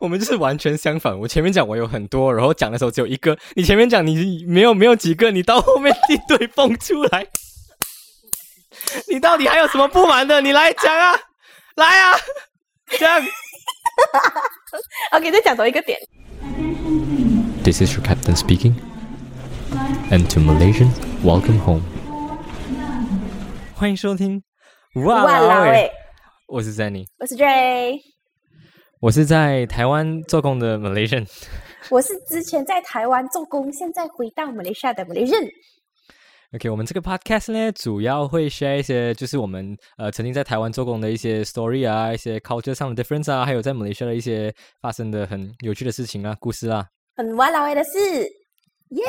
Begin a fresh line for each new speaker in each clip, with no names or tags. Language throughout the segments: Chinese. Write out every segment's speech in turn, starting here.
我们就是完全相反。我前面讲我有很多，然后讲的时候只有一个。你前面讲你没有没有几个，你到后面一堆蹦出来。你到底还有什么不满的？你来讲啊，来啊，讲。
OK，再讲多一个点。
This is your captain speaking. And to Malaysian, welcome home. 欢迎收听。
哇啦喂！
我是 Zenny，
我是 J，
我是在台湾做工的 Malaysian。
我是之前在台湾做工，现在回到马来西亚的 Malaysian。
OK，我们这个 Podcast 呢，主要会 share 一些就是我们呃曾经在台湾做工的一些 story 啊，一些 culture 上的 difference 啊，还有在马来西亚的一些发生的很有趣的事情啊，故事啊，
很哇啦喂的事。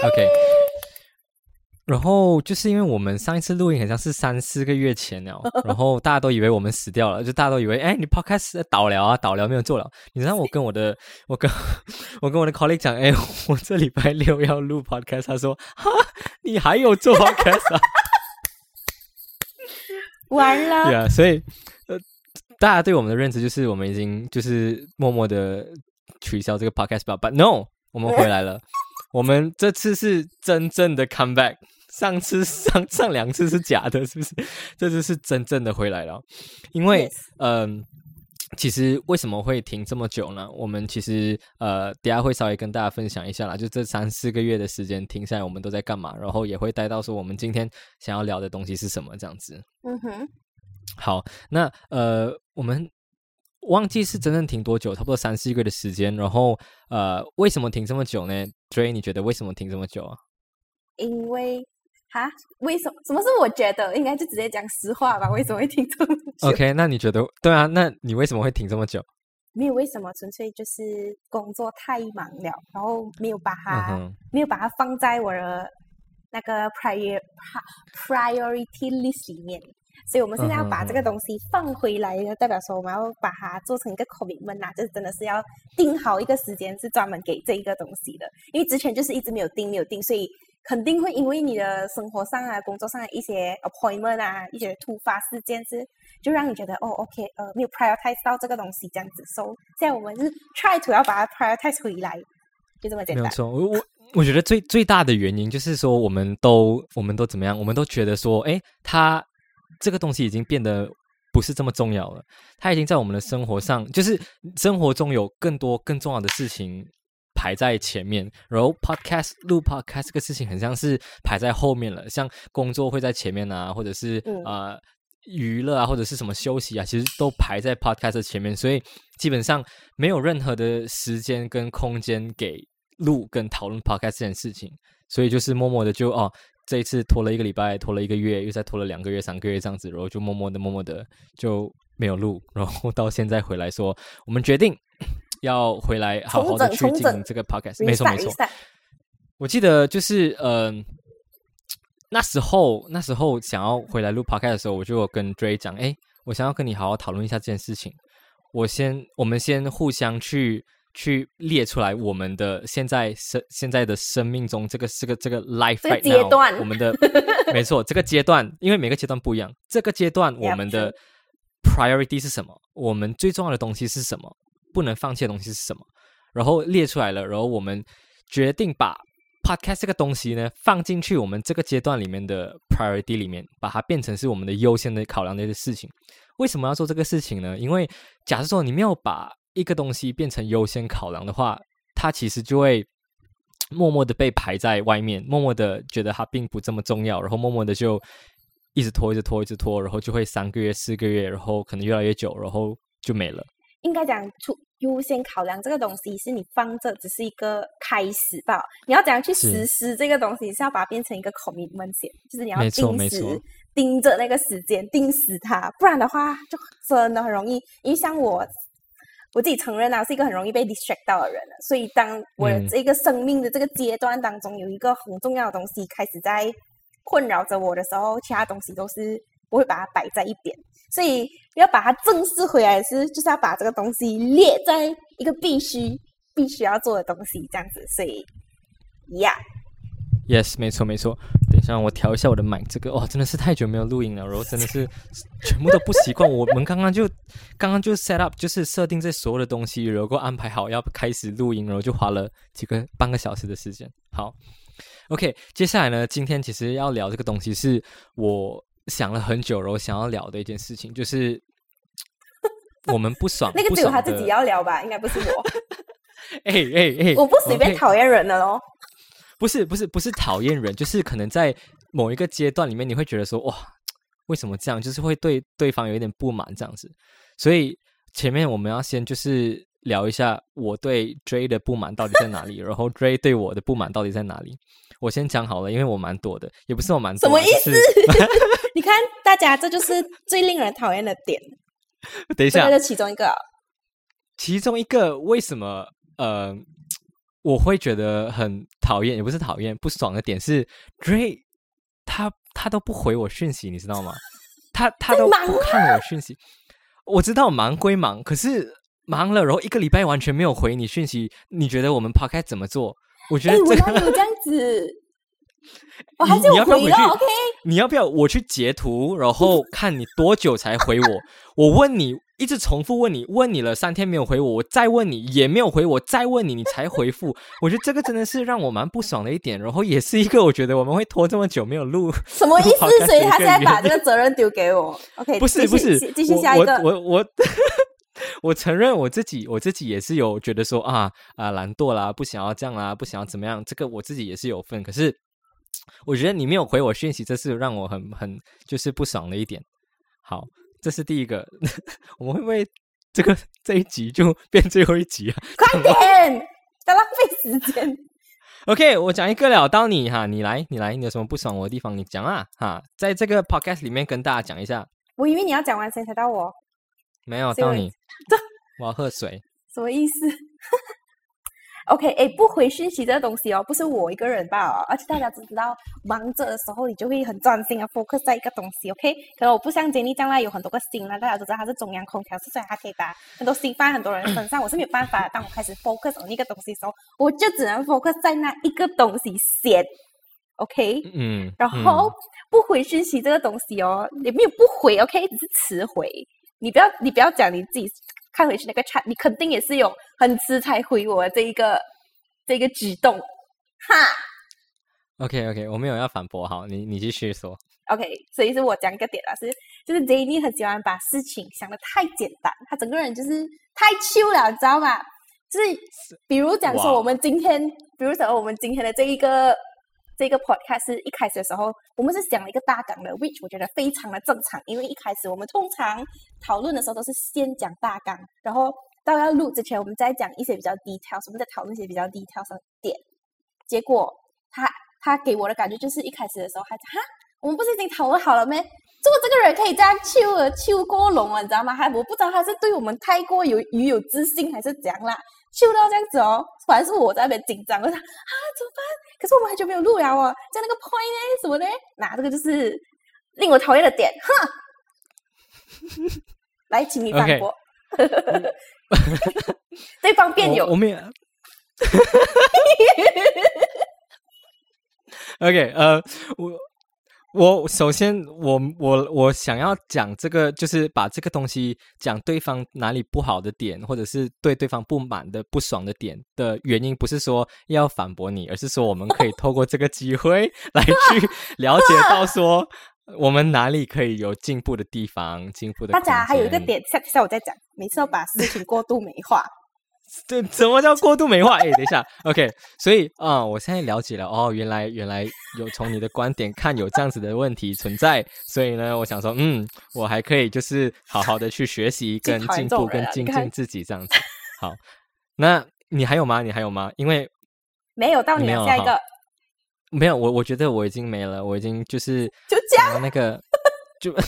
OK。然后就是因为我们上一次录音好像是三四个月前了，然后大家都以为我们死掉了，就大家都以为哎，你 podcast 倒了啊，倒了没有做了。你知道我跟我的我跟我跟我的 colleague 讲，哎，我这礼拜六要录 podcast，他说哈，你还有做 podcast 啊？
完了。
对啊，所以呃，大家对我们的认知就是我们已经就是默默的取消这个 podcast 吧。But no，我们回来了，我们这次是真正的 come back。上次上上两次是假的，是不是？这次是真正的回来了。因为，嗯，其实为什么会停这么久呢？我们其实呃，等下会稍微跟大家分享一下啦。就这三四个月的时间停下来，我们都在干嘛？然后也会带到说我们今天想要聊的东西是什么这样子。嗯哼。好，那呃，我们忘记是真正停多久，差不多三四个月的时间。然后呃，为什么停这么久呢？Dray，你觉得为什么停这么久啊？
因为。哈？为什么？什么是我觉得？应该就直接讲实话吧。为什么会停这么久
？OK，那你觉得？对啊，那你为什么会停这么久？
没有为什么，纯粹就是工作太忙了，然后没有把它没有把它放在我的那个 prior priority list 里面。所以我们现在要把这个东西放回来，代表说我们要把它做成一个 commitment 啊，就是真的是要定好一个时间，是专门给这一个东西的。因为之前就是一直没有定，没有定，所以。肯定会因为你的生活上啊、工作上的一些 appointment 啊、一些突发事件是，就让你觉得哦，OK，呃，没有 prioritize 到这个东西这样子。So，现在我们是 try to 要把它 prioritize 回来，就这么简单。
没有错，我我我觉得最最大的原因就是说，我们都我们都怎么样？我们都觉得说，哎，它这个东西已经变得不是这么重要了。它已经在我们的生活上，就是生活中有更多更重要的事情。排在前面，然后 podcast 录 podcast 这个事情很像是排在后面了。像工作会在前面啊，或者是呃娱乐啊，或者是什么休息啊，其实都排在 podcast 前面。所以基本上没有任何的时间跟空间给录跟讨论 podcast 这件事情。所以就是默默的就哦，这一次拖了一个礼拜，拖了一个月，又再拖了两个月、三个月这样子，然后就默默的、默默的就没有录。然后到现在回来说，我们决定。要回来好好的去进行这个 podcast，没错没错。我记得就是呃，那时候那时候想要回来录 podcast 的时候，我就跟 Dray 讲，哎，我想要跟你好好讨论一下这件事情。我先，我们先互相去去列出来我们的现在生现在的生命中这个这个这个 life
阶段，
我们的没错，这个阶段，因为每个阶段不一样，这个阶段我们的 priority 是什么？我们最重要的东西是什么？不能放弃的东西是什么？然后列出来了，然后我们决定把 podcast 这个东西呢放进去我们这个阶段里面的 priority 里面，把它变成是我们的优先的考量的一些事情。为什么要做这个事情呢？因为假设说你没有把一个东西变成优先考量的话，它其实就会默默的被排在外面，默默的觉得它并不这么重要，然后默默的就一直拖，一直拖，一直拖，然后就会三个月、四个月，然后可能越来越久，然后就没了。
应该讲出优先考量这个东西，是你放着只是一个开始吧？你要怎样去实施这个东西，是要把它变成一个 commitment 先，就是你要定时盯着那个时间，定死它，不然的话就真的很容易。因为像我我自己承认啊，是一个很容易被 distract 到的人。所以当我这个生命的这个阶段当中，有一个很重要的东西开始在困扰着我的时候，其他东西都是不会把它摆在一边。所以要把它正式回来是，就是要把这个东西列在一个必须、必须要做的东西，这样子。所以，Yeah，Yes，
没错，没错。等一下，我调一下我的麦，这个哦，真的是太久没有录音了，然后真的是 全部都不习惯。我们刚刚就刚刚就 set up，就是设定这所有的东西，然后安排好要开始录音，然后就花了几个半个小时的时间。好，OK，接下来呢，今天其实要聊这个东西，是我想了很久，然后想要聊的一件事情，就是 我们不爽，
那个只有他自己要聊吧，应该不是我。
哎哎哎，
我不随便讨厌人的喽。
不是不是不是讨厌人，就是可能在某一个阶段里面，你会觉得说哇，为什么这样？就是会对对方有一点不满这样子。所以前面我们要先就是聊一下我对 J 的不满到底在哪里，然后 J 对我的不满到底在哪里。我先讲好了，因为我蛮多的，也不是我蛮多。
什么意思？你看大家，这就是最令人讨厌的点。
等一下，
这其中一个，
其中一个为什么？呃。我会觉得很讨厌，也不是讨厌，不爽的点是 Dray，他他都不回我讯息，你知道吗？他他都不看我讯息。我知道忙归忙，可是忙了，然后一个礼拜完全没有回你讯息，你觉得我们抛开怎么做？我觉得这
个有这样子，我 还是要回去，OK？
你要不要我去截图，然后看你多久才回我？我问你。一直重复问你，问你了三天没有回我，我再问你也没有回我，再问你你才回复。我觉得这个真的是让我蛮不爽的一点，然后也是一个我觉得我们会拖这么久没有录，
什么意思？所以他现在把这个责任丢给我。OK，
不是不是，
继续下一个。
我我我承认我自己，我自己也是有觉得说啊啊懒惰啦，不想要这样啦，不想要怎么样，这个我自己也是有份。可是我觉得你没有回我讯息，这是让我很很就是不爽的一点。好。这是第一个，我们会不会这个这一集就 变最后一集啊？
快点，在浪费时间。
OK，我讲一个了，到你哈，你来，你来，你有什么不爽我的地方，你讲啊哈，在这个 Podcast 里面跟大家讲一下。
我以为你要讲完先才到我，
没有到你，我要喝水。
什么意思？OK，哎，不回讯息这个东西哦，不是我一个人吧？而且大家都知道，忙着的时候你就会很专心啊，focus 在一个东西。OK，可能我不像 Jenny 将来有很多个心啊，大家都知道他是中央空调，所以他可以把很多心放在很多人身上。我是没有办法，当我开始 focus 在一个东西的时候，我就只能 focus 在那一个东西先。OK，嗯，然后不回讯息这个东西哦，也没有不回，OK，只是迟回。你不要，你不要讲你自己。看回去那个 chat，你肯定也是有很迟才回我这一个这个举动，哈。
OK OK，我没有要反驳，好，你你继续说。
OK，所以是我讲一个点了，是就是 Jenny 很喜欢把事情想的太简单，他整个人就是太 chill 了，你知道吗？就是比如讲说我们今天，比如讲我们今天的这一个。这个 podcast 一开始的时候，我们是讲了一个大纲的，which 我觉得非常的正常，因为一开始我们通常讨论的时候都是先讲大纲，然后到要录之前，我们再讲一些比较 details，我们在讨论一些比较 details 的点。结果他他给我的感觉就是一开始的时候还哈，我们不是已经讨论好了没？做这个人可以这样秋而秋过龙啊，你知道吗？还我不知道他是对我们太过有鱼有自信，还是怎样啦？秋到这样子哦，反而是我在那边紧张，我想啊怎么办？可是我们很久没有录了哦，在那个 point 呢什么呢？那这个就是令我讨厌的点，哼！来，请你反驳。对方辩友，
我没有。OK，呃，我。我首先，我我我想要讲这个，就是把这个东西讲对方哪里不好的点，或者是对对方不满的、不爽的点的原因，不是说要反驳你，而是说我们可以透过这个机会来去了解到说我们哪里可以有进步的地方，进步的。
大家还有一个点，下下我再讲，每次要把事情过度美化。
对，什么叫过度美化？哎，等一下，OK，所以啊，我现在了解了哦，原来原来有从你的观点看有这样子的问题存在，所以呢，我想说，嗯，我还可以就是好好的去学习跟进步跟精进自己这样子。好，那你还有吗？你还有吗？因为
没有到你下一个，
没有，我我觉得我已经没了，我已经就是
就这样
那个 就。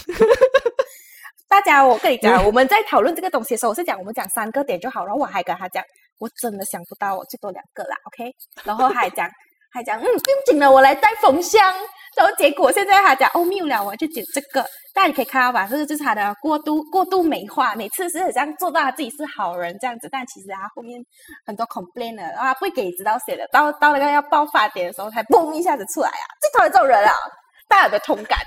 大家，我跟你讲，我们在讨论这个东西的时候，我是讲我们讲三个点就好，然后我还跟他讲，我真的想不到，我最多两个啦，OK？然后还讲，还讲嗯不用紧了，我来带风箱。然后结果现在他讲哦没有了，我就剪这个。大家可以看到吧，这个就是他的过度过度美化，每次是这样做到他自己是好人这样子，但其实他后面很多 complain 的啊，不会给知道谁的。到到那个要爆发点的时候，才嘣一下子出来啊！最讨厌这种人啊，大家的同感。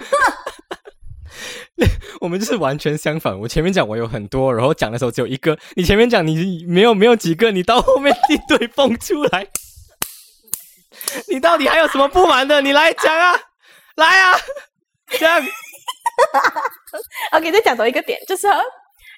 我们就是完全相反。我前面讲我有很多，然后讲的时候只有一个。你前面讲你没有没有几个，你到后面一堆蹦出来。你到底还有什么不满的？你来讲啊，来啊，讲。
OK，再讲多一个点，就是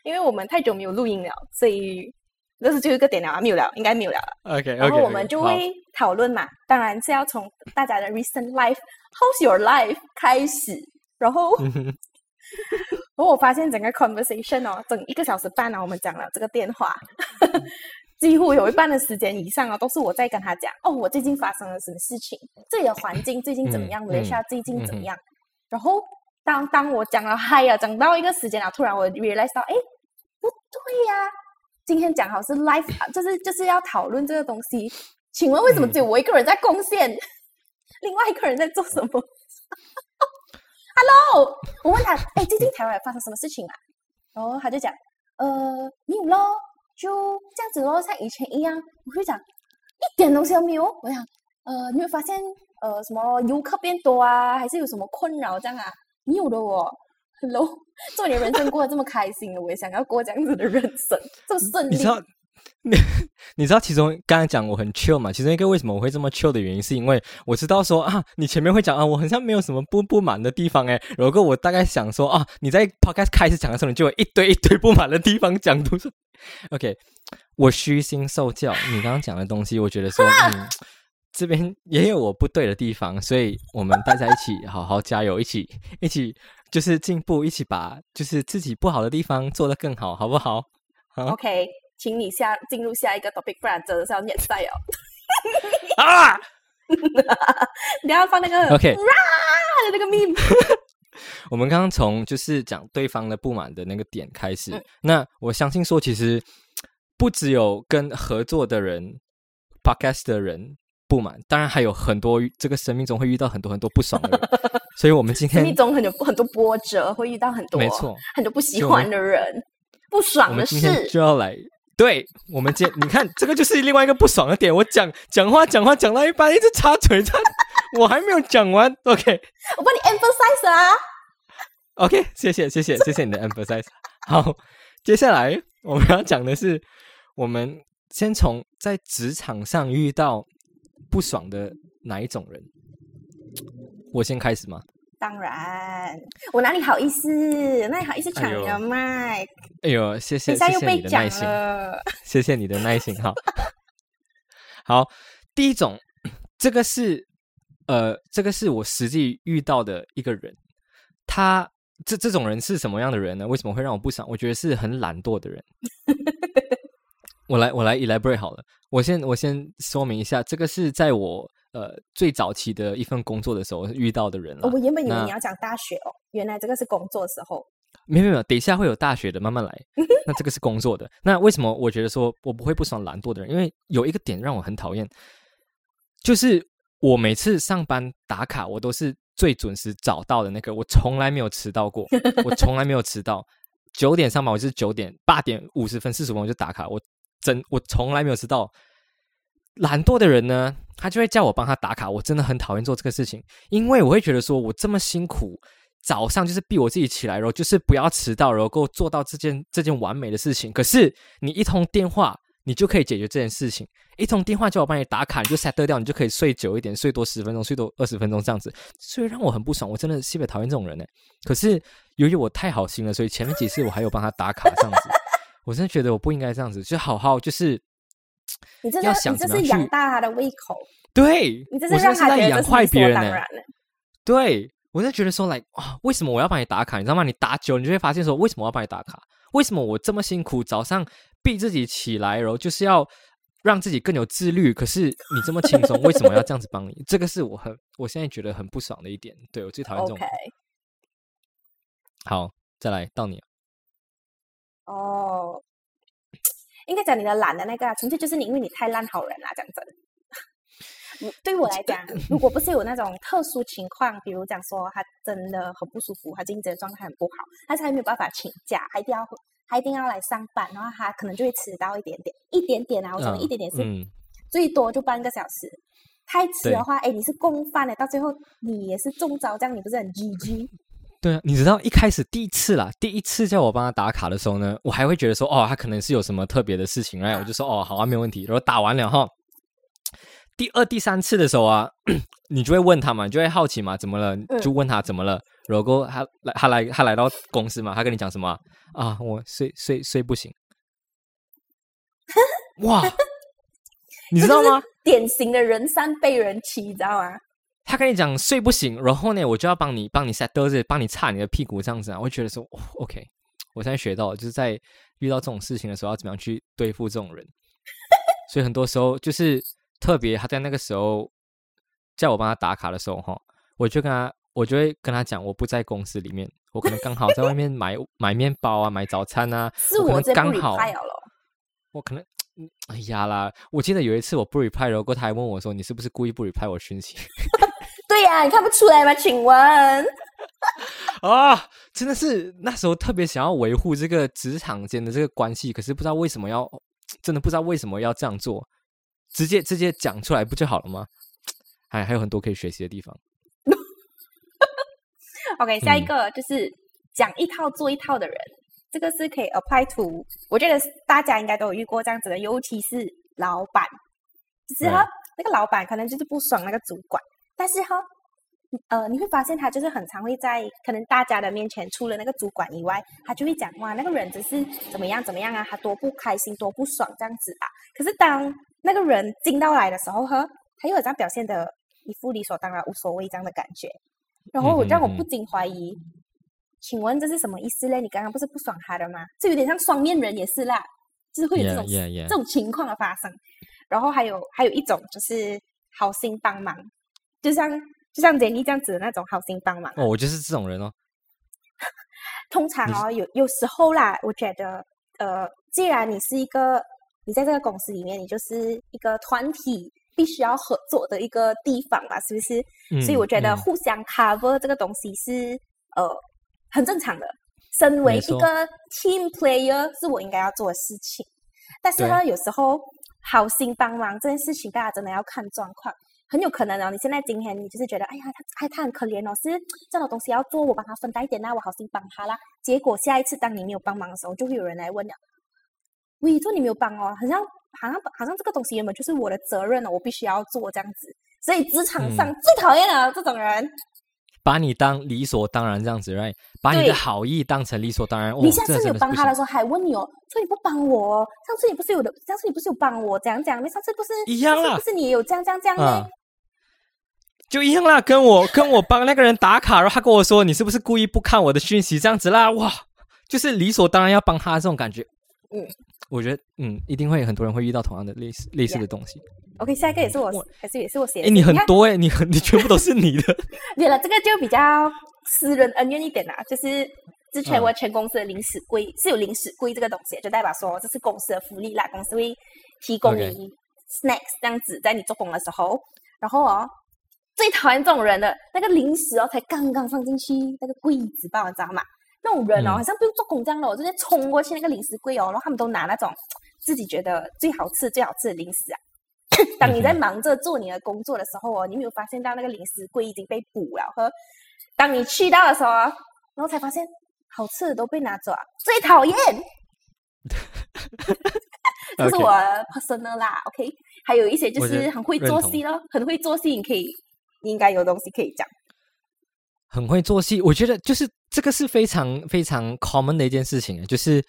因为我们太久没有录音了，所以那是最后一个点了啊，没有了，应该没有了。
OK，
然后我们就会讨论嘛，当然是要从大家的 recent life，how's your life 开始，然后，然后我发现整个 conversation 哦，整一个小时半呢，我们讲了这个电话，几乎有一半的时间以上啊，都是我在跟他讲哦，我最近发生了什么事情，这里的环境最近怎么样，马来西亚最近怎么样，然后。当当我讲了嗨呀，讲到一个时间了，突然我 realize 到，哎，不对呀，今天讲好是 life，就是就是要讨论这个东西。请问为什么只有我一个人在贡献，另外一个人在做什么？Hello，我问他，哎，最近台湾发生什么事情啊？然后他就讲，呃，没有咯，就这样子咯，像以前一样。我会讲，一点东西都没有。我想，呃，你会发现，呃，什么游客变多啊，还是有什么困扰这样啊？没有的哦，Hello，做你人生过得这么开心我也想要过这样子的人生，这么顺利。
你 你知道其中刚才讲我很 chill 嘛？其中一个为什么我会这么 chill 的原因，是因为我知道说啊，你前面会讲啊，我好像没有什么不不满的地方哎。如果我大概想说啊，你在 podcast 开始讲的时候，你就有一堆一堆不满的地方讲都是 OK。我虚心受教，你刚刚讲的东西，我觉得说嗯。这边也有我不对的地方，所以我们大家一起好好加油，一起一起就是进步，一起把就是自己不好的地方做得更好，好不好
？OK，请你下进入下一个 topic，不然真的是要念赛哦。
啊！
你要放那个
OK
的那个 meme。
我们刚刚从就是讲对方的不满的那个点开始，那我相信说，其实不只有跟合作的人，podcast 的人。不满，当然还有很多，这个生命中会遇到很多很多不爽的人，所以我们今天
生命中很多很多波折，会遇到很多
没错，
很多不喜欢的人，不爽的事
就要来。对，我们接你看，这个就是另外一个不爽的点。我讲讲话讲话讲到一半，一直插嘴他，我还没有讲完。OK，
我帮你 emphasize 啊。
OK，谢谢谢谢谢谢你的 emphasize。好，接下来我们要讲的是，我们先从在职场上遇到。不爽的哪一种人？我先开始吗？
当然，我哪里好意思？哪里好意思抢你的麦？
哎呦，谢谢 谢谢你的耐心，谢谢你的耐心哈。好，第一种，这个是呃，这个是我实际遇到的一个人。他这这种人是什么样的人呢？为什么会让我不爽？我觉得是很懒惰的人。我来，我来 elaborate 好了。我先，我先说明一下，这个是在我呃最早期的一份工作的时候遇到的人了。
我原本以为你要讲大学哦，原来这个是工作时候。
没有没有，等一下会有大学的，慢慢来。那这个是工作的。那为什么我觉得说我不会不爽懒惰的人？因为有一个点让我很讨厌，就是我每次上班打卡，我都是最准时找到的那个，我从来没有迟到过，我从来没有迟到。九点上班，我就是九点八点五十分四十分我就打卡，我。真我从来没有知道，懒惰的人呢，他就会叫我帮他打卡。我真的很讨厌做这个事情，因为我会觉得说，我这么辛苦，早上就是逼我自己起来，然后就是不要迟到，然后够做到这件这件完美的事情。可是你一通电话，你就可以解决这件事情。一通电话叫我帮你打卡，你就 set 掉，你就可以睡久一点，睡多十分钟，睡多二十分钟这样子。所以让我很不爽，我真的特别讨厌这种人呢。可是由于我太好心了，所以前面几次我还有帮他打卡这样子。我真的觉得我不应该这样子，就好好就是，
你这是你这是养大他的胃口，
对，
你这是让他
养坏别人
呢。
对，我就觉得说，来啊，为什么我要帮你打卡？你知道吗？你打久，你就会发现说，为什么我要帮你打卡？为什么我这么辛苦，早上逼自己起来，然后就是要让自己更有自律？可是你这么轻松，为什么要这样子帮你？这个是我很我现在觉得很不爽的一点。对我最讨厌这种。好，再来到你。
哦，应该讲你的懒的那个，纯粹就是你，因为你太烂好人了，这样子。对我来讲，如果不是有那种特殊情况，比如讲说他真的很不舒服，他精神状态很不好，他才没有办法请假，还一定要还一定要来上班，然后他可能就会迟到一点点，一点点啊，我说的一点点是最多就半个小时。太迟的话，哎，你是共犯的，到最后你也是中招，这样你不是很 GG？
对啊，你知道一开始第一次啦，第一次叫我帮他打卡的时候呢，我还会觉得说，哦，他可能是有什么特别的事情，然后我就说，哦，好啊，没有问题。然后打完了哈，第二、第三次的时候啊，你就会问他嘛，你就会好奇嘛，怎么了？就问他怎么了。然后他来，他来，他来到公司嘛，他跟你讲什么啊？我睡睡睡不醒。哇，你知道吗？
典型的人三被人欺，你知道吗？
他跟你讲睡不醒，然后呢，我就要帮你帮你 set 桌子，帮你擦你的屁股这样子啊，我会觉得说，OK，我现在学到就是在遇到这种事情的时候要怎么样去对付这种人，所以很多时候就是特别他在那个时候叫我帮他打卡的时候哈，我就跟他我就会跟他讲我不在公司里面，我可能刚好在外面买 买面包啊，买早餐啊，
是我
刚好，我可能。哎呀啦！我记得有一次我不 reply，然后他还问我说：“你是不是故意不 reply 我讯息？”
对呀，你看不出来吗？请问
啊，真的是那时候特别想要维护这个职场间的这个关系，可是不知道为什么要，真的不知道为什么要这样做，直接直接讲出来不就好了吗？还还有很多可以学习的地方。
OK，下一个就是讲一套做一套的人。这个是可以 apply to，我觉得大家应该都有遇过这样子的，尤其是老板，就是哈，那个老板可能就是不爽那个主管，但是哈，呃，你会发现他就是很常会在可能大家的面前，除了那个主管以外，他就会讲哇，那个人只是怎么样怎么样啊，他多不开心，多不爽这样子啊。可是当那个人进到来的时候，呵，他又有这样表现的一副理所当然、无所谓这样的感觉，然后我让我不禁怀疑。请问这是什么意思嘞？你刚刚不是不爽他的吗？这有点像双面人也是啦，就是会有这种这种情况的发生。然后还有还有一种就是好心帮忙，就像就像杰尼这样子的那种好心帮忙。
哦，我就是这种人哦。
通常哦，有有时候啦，我觉得呃，既然你是一个你在这个公司里面，你就是一个团体必须要合作的一个地方吧，是不是？所以我觉得互相 cover 这个东西是呃。很正常的，身为一个 team player 是我应该要做的事情。但是呢，有时候好心帮忙这件事情，大家真的要看状况。很有可能哦，你现在今天你就是觉得，哎呀，他哎他很可怜哦，是这种东西要做，我帮他分担一点那我好心帮他啦。结果下一次当你没有帮忙的时候，就会有人来问了，喂，说你没有帮哦，好像好像好像这个东西原本就是我的责任哦，我必须要做这样子。所以职场上最讨厌的这种人。
把你当理所当然这样子，right？把你的好意当成理所当然。
你下次有帮他
的
时候，还问你哦，说你不帮我，上次你不是有的，上次你不是有帮我，怎样怎样？你上次不是
一样啊，
不是你也有这样这样这样呢？
就一样啦，跟我 跟我帮那个人打卡，然后他跟我说你是不是故意不看我的讯息这样子啦？哇，就是理所当然要帮他这种感觉。嗯，我觉得嗯，一定会很多人会遇到同样的类似类似的东西。
OK，下一个也是我，还是也是我写。
哎，你很多哎，你很你全部都是你的。
对了，这个就比较私人恩怨一点啦。就是之前我全公司的临时规是有临时规这个东西，就代表说这是公司的福利啦，公司会提供你 snacks 这样子，在你做工的时候。然后哦，最讨厌这种人的那个零食哦，才刚刚放进去那个柜子吧，你知道吗？那种人哦，好像不用做工这样的，我直接冲过去那个零食柜哦，然后他们都拿那种自己觉得最好吃、最好吃的零食啊。当你在忙着做你的工作的时候哦，你没有发现到那个零食柜已经被补了。和当你去到的时候，然后才发现好吃的都被拿走，最讨厌。这是我 personal 啦，OK。还有一些就是很会做戏咯，很会做戏，你可以，你应该有东西可以讲。
很会做戏，我觉得就是这个是非常非常 common 的一件事情，就是。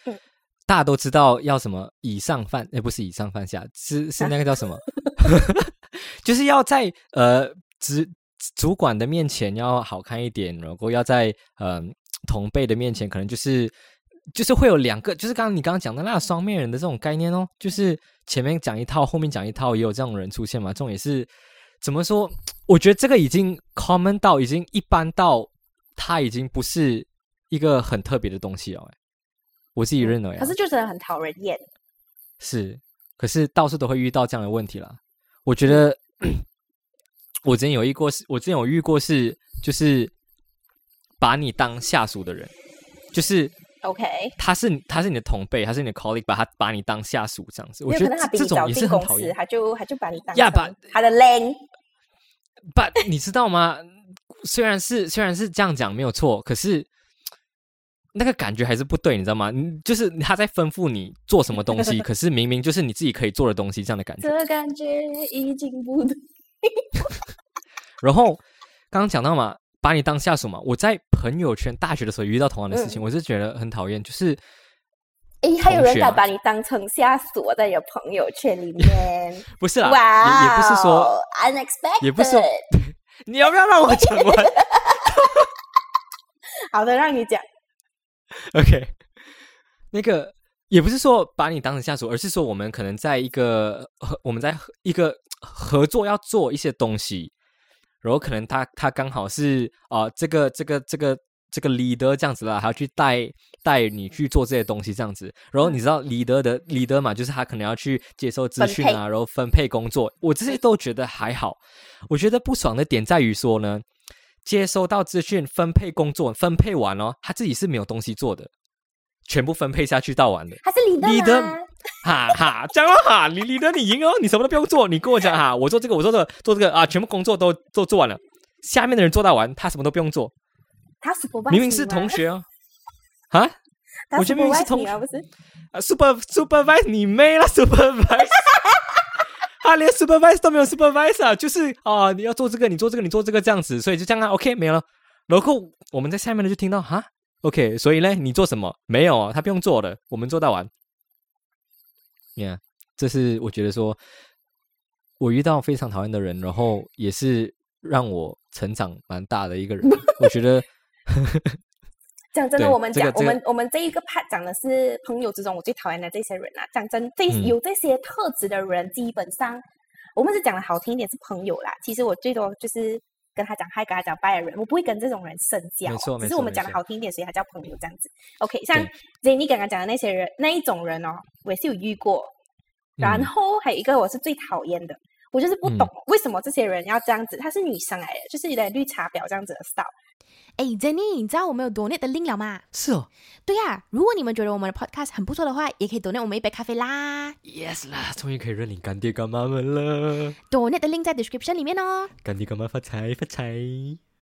大家都知道要什么以上犯，哎，不是以上犯下，是是那个叫什么？就是要在呃主主管的面前要好看一点，然后要在呃同辈的面前，可能就是就是会有两个，就是刚刚你刚刚讲的那双面人的这种概念哦，就是前面讲一套，后面讲一套，也有这种人出现嘛？这种也是怎么说？我觉得这个已经 common 到已经一般到，它已经不是一个很特别的东西了，哎。我自己认为，
可是就真的很讨人厌。
是，可是到处都会遇到这样的问题了。我觉得 我之前有遇过是，我之前有遇过是，就是把你当下属的人，就是
OK，
他是他是你的同辈，他是你的 colleague，把他把你当下属这样子，我觉得这种也是很讨厌，
他就他就把你当
呀把
他的 lane，
把 你知道吗？虽然是虽然是这样讲没有错，可是。那个感觉还是不对，你知道吗？你就是他在吩咐你做什么东西，可是明明就是你自己可以做的东西，这样的感觉。
这感觉已经不对。
然后刚刚讲到嘛，把你当下属嘛。我在朋友圈大学的时候遇到同样的事情，我是觉得很讨厌。就是，
哎，还有人敢把你当成下属在你的朋友圈里面？
不是啦，哇也不是说
unexpected，
也不是。你要不要让我讲完？
好的，让你讲。
OK，那个也不是说把你当成下属，而是说我们可能在一个我们在一个合作要做一些东西，然后可能他他刚好是啊这个这个这个这个 leader 这样子啦，还要去带带你去做这些东西这样子。然后你知道 leader 的 leader 嘛，就是他可能要去接受资讯啊，然后分配工作。我这些都觉得还好，我觉得不爽的点在于说呢。接收到资讯，分配工作，分配完哦，他自己是没有东西做的，全部分配下去到完的。
他是李德，
李德，哈哈，讲了哈，李李德你赢哦，你什么都不用做，你跟我讲哈，我做这个，我做这个，做这个啊，全部工作都都做完了，下面的人做到完，他什么都不用做。
他是
明明是同学哦，啊，我觉得明明是同
学，不是
啊，super supervise 你妹了，supervise。他连 supervisor 都没有 supervisor，就是啊，你要做这个，你做这个，你做这个这样子，所以就这样啊，OK 没了。然后我们在下面呢就听到哈，OK，所以呢你做什么？没有啊，他不用做的，我们做到完。你看，这是我觉得说，我遇到非常讨厌的人，然后也是让我成长蛮大的一个人。我觉得。
讲真的，我们讲我们我们这一个 part 讲的是朋友之中我最讨厌的这些人啊。讲真，这有这些特质的人，基本上我们是讲的好听一点是朋友啦。其实我最多就是跟他讲嗨，跟他讲拜的人，我不会跟这种人深交。
没错，
只是我们讲的好听一点，所以他叫朋友这样子。OK，像 Jenny 刚刚讲的那些人，那一种人哦，我也是有遇过。然后还有一个我是最讨厌的，我就是不懂为什么这些人要这样子。她是女生来的，就是有点绿茶婊这样子的 style。
哎，Jenny，你知道我们有 donate 的 link 了吗？
是哦，
对呀。如果你们觉得我们的 podcast 很不错的话，也可以 donate 我们一杯咖啡啦。
Yes 啦，终于可以认领干爹干妈们了。
donate 的 link 在 description 里面哦。
干爹干妈发财发财。